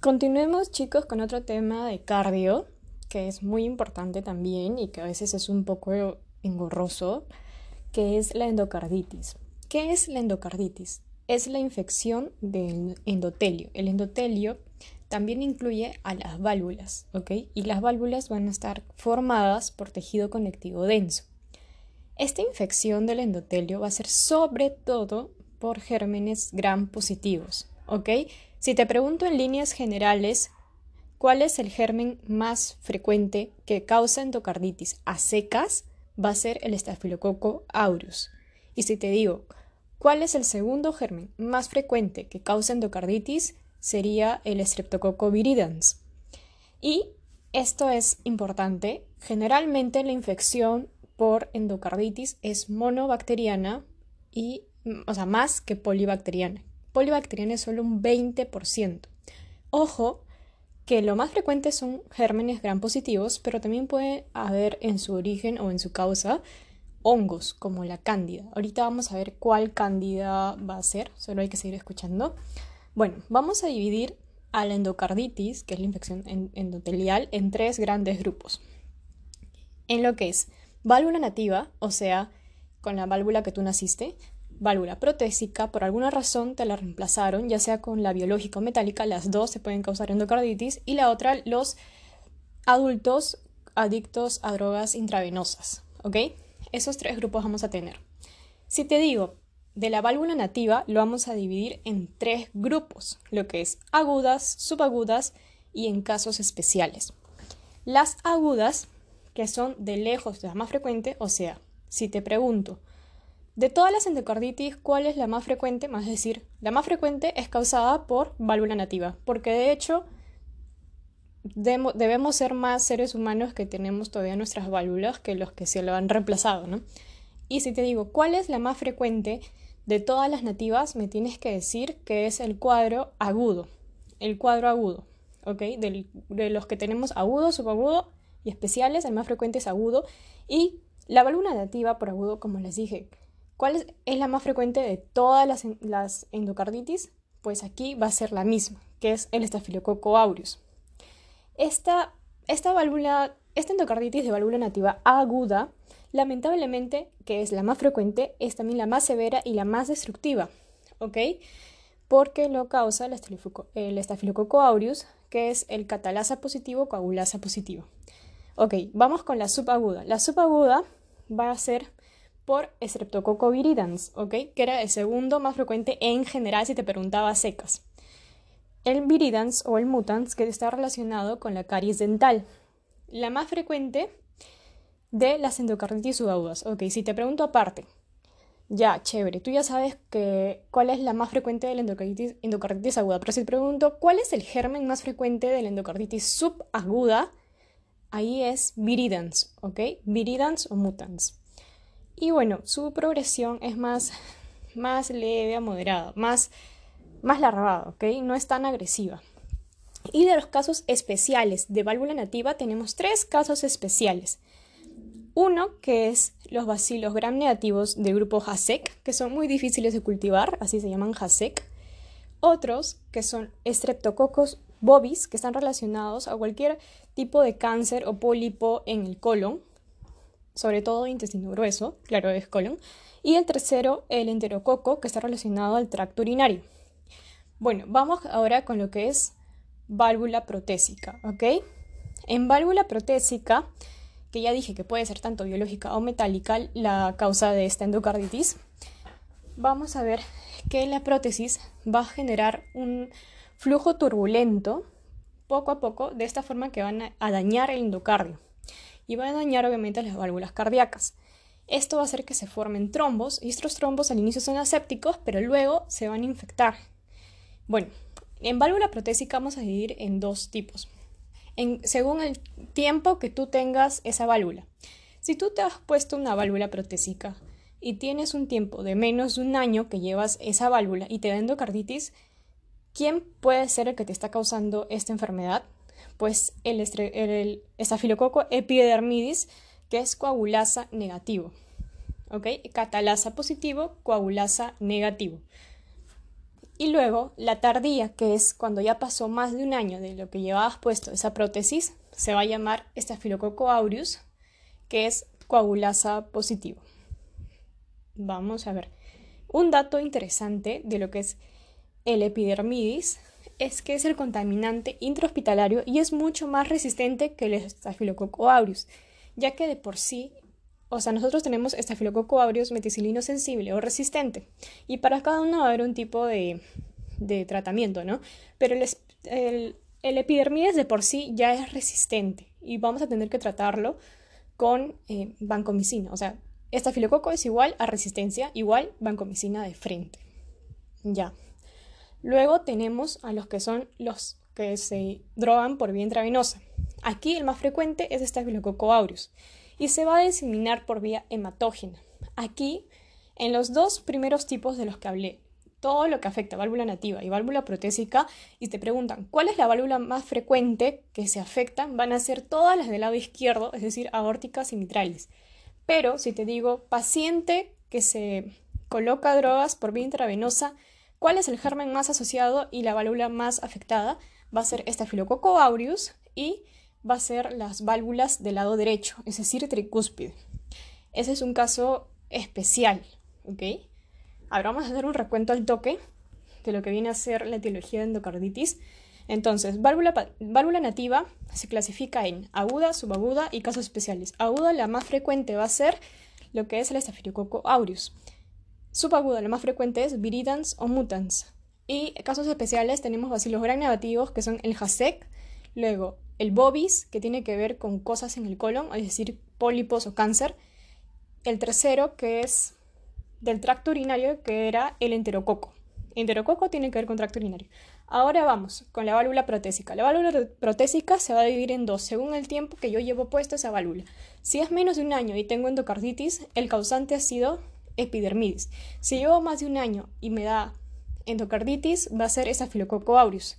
Continuemos chicos con otro tema de cardio, que es muy importante también y que a veces es un poco engorroso, que es la endocarditis. ¿Qué es la endocarditis? Es la infección del endotelio. El endotelio también incluye a las válvulas, ¿ok? Y las válvulas van a estar formadas por tejido conectivo denso. Esta infección del endotelio va a ser sobre todo por gérmenes gram positivos, ¿ok? Si te pregunto en líneas generales, ¿cuál es el germen más frecuente que causa endocarditis a secas? Va a ser el estafilococo aureus. Y si te digo, ¿cuál es el segundo germen más frecuente que causa endocarditis? Sería el streptococo viridans. Y esto es importante. Generalmente la infección por endocarditis es monobacteriana y, o sea, más que polibacteriana polibacteriana es solo un 20%. Ojo que lo más frecuente son gérmenes gram positivos, pero también puede haber en su origen o en su causa hongos como la cándida. Ahorita vamos a ver cuál cándida va a ser, solo hay que seguir escuchando. Bueno, vamos a dividir a la endocarditis, que es la infección endotelial, en tres grandes grupos. En lo que es válvula nativa, o sea, con la válvula que tú naciste, válvula protésica, por alguna razón te la reemplazaron, ya sea con la biológica o metálica, las dos se pueden causar endocarditis, y la otra, los adultos adictos a drogas intravenosas, ¿ok? Esos tres grupos vamos a tener. Si te digo, de la válvula nativa lo vamos a dividir en tres grupos, lo que es agudas, subagudas y en casos especiales. Las agudas, que son de lejos las más frecuentes, o sea, si te pregunto, de todas las endocarditis, ¿cuál es la más frecuente? Más decir, la más frecuente es causada por válvula nativa, porque de hecho debemos ser más seres humanos que tenemos todavía nuestras válvulas que los que se lo han reemplazado, ¿no? Y si te digo, ¿cuál es la más frecuente de todas las nativas? Me tienes que decir que es el cuadro agudo, el cuadro agudo, ¿ok? de los que tenemos agudo, subagudo y especiales, el más frecuente es agudo. Y la válvula nativa por agudo, como les dije, ¿Cuál es, la más frecuente de todas las, endocarditis? Pues aquí va a ser la misma, que es el estafilococo aureus. Esta, esta válvula, esta endocarditis de válvula nativa aguda, lamentablemente, que es la más frecuente, es también la más severa y la más destructiva, ¿ok? Porque lo causa el estafilococo, aureus, que es el catalasa positivo coagulasa positivo. Ok, vamos con la subaguda. La subaguda va a ser por Streptococcus viridans, ¿ok? Que era el segundo más frecuente en general si te preguntaba secas. El viridans o el mutans que está relacionado con la caries dental. La más frecuente de las endocarditis subagudas. Ok, si te pregunto aparte, ya, chévere, tú ya sabes que, cuál es la más frecuente de la endocarditis, endocarditis aguda, pero si te pregunto cuál es el germen más frecuente de la endocarditis subaguda, ahí es viridans, ¿ok? Viridans o mutans. Y bueno, su progresión es más, más leve a moderada, más, más larvada, ¿ok? No es tan agresiva. Y de los casos especiales de válvula nativa tenemos tres casos especiales. Uno que es los bacilos gram negativos de grupo HASEC, que son muy difíciles de cultivar, así se llaman HASEC. Otros que son Streptococcus bovis, que están relacionados a cualquier tipo de cáncer o pólipo en el colon, sobre todo intestino grueso, claro, es colon. Y el tercero, el enterococo, que está relacionado al tracto urinario. Bueno, vamos ahora con lo que es válvula protésica, ¿ok? En válvula protésica, que ya dije que puede ser tanto biológica o metálica la causa de esta endocarditis, vamos a ver que la prótesis va a generar un flujo turbulento poco a poco, de esta forma que van a dañar el endocardio y va a dañar obviamente las válvulas cardíacas. Esto va a hacer que se formen trombos y estos trombos al inicio son asépticos, pero luego se van a infectar. Bueno, en válvula protésica vamos a dividir en dos tipos, según el tiempo que tú tengas esa válvula. Si tú te has puesto una válvula protésica y tienes un tiempo de menos de un año que llevas esa válvula y te da endocarditis, ¿quién puede ser el que te está causando esta enfermedad? Pues el, el estafilococo epidermidis, que es coagulasa negativo. ¿Ok? Catalasa positivo, coagulasa negativo. Y luego la tardía, que es cuando ya pasó más de un año de lo que llevabas puesto esa prótesis, se va a llamar Staphylococcus aureus, que es coagulasa positivo. Vamos a ver. Un dato interesante de lo que es el epidermidis es que es el contaminante intrahospitalario y es mucho más resistente que el Staphylococcus aureus, ya que de por sí, o sea, nosotros tenemos Staphylococcus aureus meticilino sensible o resistente, y para cada uno va a haber un tipo de, tratamiento, ¿no? Pero el, el, epidermidis de por sí ya es resistente y vamos a tener que tratarlo con eh, vancomicina, o sea, Estafilococo es igual a resistencia igual vancomicina de frente. Ya. Luego tenemos a los que son los que se drogan por vía intravenosa. Aquí el más frecuente es Staphylococcus aureus y se va a diseminar por vía hematógena. Aquí, en los dos primeros tipos de los que hablé, todo lo que afecta válvula nativa y válvula protésica, y te preguntan cuál es la válvula más frecuente que se afecta, van a ser todas las del lado izquierdo, es decir, aórticas y mitrales. Pero si te digo paciente que se coloca drogas por vía intravenosa, ¿cuál es el germen más asociado y la válvula más afectada? Va a ser Staphylococcus aureus y va a ser las válvulas del lado derecho, es decir, tricúspide. Ese es un caso especial, ¿ok? Ahora vamos a hacer un recuento al toque de lo que viene a ser la etiología de endocarditis entonces, válvula, nativa se clasifica en aguda, subaguda y casos especiales. Aguda, la más frecuente va a ser lo que es el Staphylococcus aureus. Subaguda, la más frecuente es viridans o mutans. Y casos especiales tenemos bacilos gram negativos, que son el JASEC, luego el BOBIS, que tiene que ver con cosas en el colon, es decir, pólipos o cáncer. El tercero, que es del tracto urinario, que era el enterococo. Enterococo tiene que ver con tracto urinario. Ahora vamos con la válvula protésica. La válvula protésica se va a dividir en dos según el tiempo que yo llevo puesto esa válvula. Si es menos de un año y tengo endocarditis, el causante ha sido epidermidis. Si llevo más de un año y me da endocarditis, va a ser Staphylococcus aureus.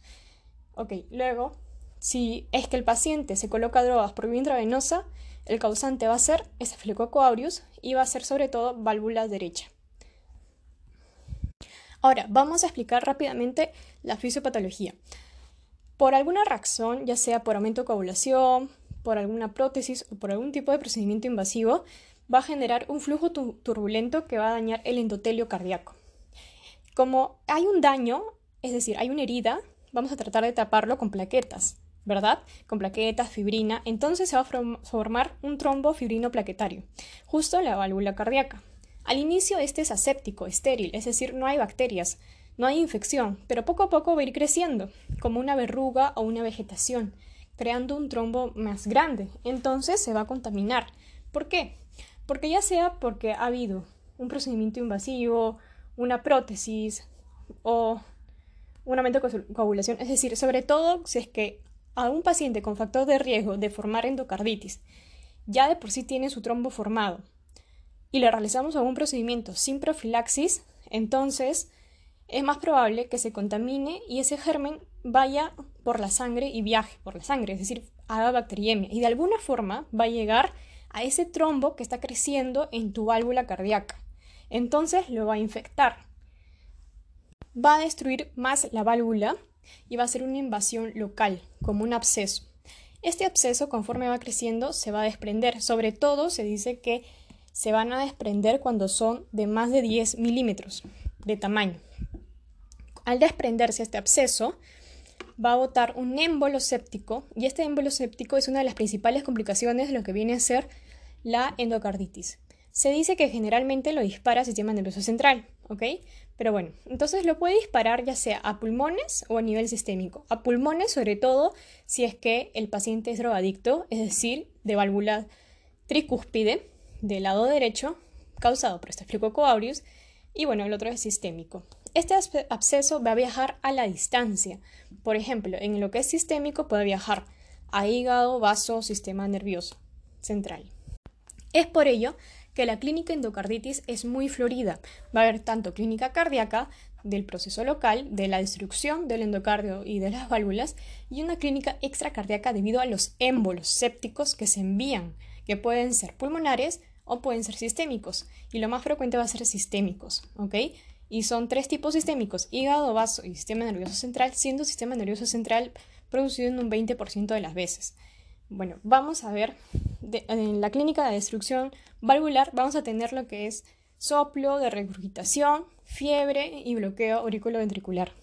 Ok, luego, si es que el paciente se coloca drogas por vía intravenosa, el causante va a ser Staphylococcus aureus y va a ser sobre todo válvula derecha. Ahora, vamos a explicar rápidamente la fisiopatología. Por alguna razón, ya sea por aumento de coagulación, por alguna prótesis o por algún tipo de procedimiento invasivo, va a generar un flujo turbulento que va a dañar el endotelio cardíaco. Como hay un daño, es decir, hay una herida, vamos a tratar de taparlo con plaquetas, ¿verdad? Con plaquetas, fibrina, entonces se va a formar un trombo fibrino plaquetario, justo en la válvula cardíaca. Al inicio este es aséptico, estéril, es decir, no hay bacterias, no hay infección, pero poco a poco va a ir creciendo, como una verruga o una vegetación, creando un trombo más grande. Entonces se va a contaminar. ¿Por qué? Porque ya sea porque ha habido un procedimiento invasivo, una prótesis o un aumento de coagulación, es decir, sobre todo si es que a un paciente con factor de riesgo de formar endocarditis ya de por sí tiene su trombo formado y le realizamos algún procedimiento sin profilaxis, entonces es más probable que se contamine y ese germen vaya por la sangre y viaje por la sangre, es decir, haga bacteriemia y de alguna forma va a llegar a ese trombo que está creciendo en tu válvula cardíaca. Entonces lo va a infectar. Va a destruir más la válvula y va a ser una invasión local, como un absceso. Este absceso, conforme va creciendo, se va a desprender. Sobre todo se dice que se van a desprender cuando son de más de 10 milímetros de tamaño. Al desprenderse este absceso, va a botar un émbolo séptico y este émbolo séptico es una de las principales complicaciones de lo que viene a ser la endocarditis. Se dice que generalmente lo dispara el sistema nervioso central, ¿ok? Pero bueno, entonces lo puede disparar ya sea a pulmones o a nivel sistémico. A pulmones, sobre todo, si es que el paciente es drogadicto, es decir, de válvula tricúspide, del lado derecho, causado por este aureus, y bueno, el otro es sistémico. Este absceso va a viajar a la distancia. Por ejemplo, en lo que es sistémico puede viajar a hígado, vaso, sistema nervioso central. Es por ello que la clínica endocarditis es muy florida. Va a haber tanto clínica cardíaca del proceso local, de la destrucción del endocardio y de las válvulas, y una clínica extracardíaca debido a los émbolos sépticos que se envían, que pueden ser pulmonares o pueden ser sistémicos, y lo más frecuente va a ser sistémicos, ¿ok? Y son tres tipos sistémicos, hígado, vaso y sistema nervioso central, siendo sistema nervioso central producido en un 20% de las veces. Bueno, vamos a ver, en la clínica de destrucción valvular vamos a tener lo que es soplo de regurgitación, fiebre y bloqueo auriculoventricular.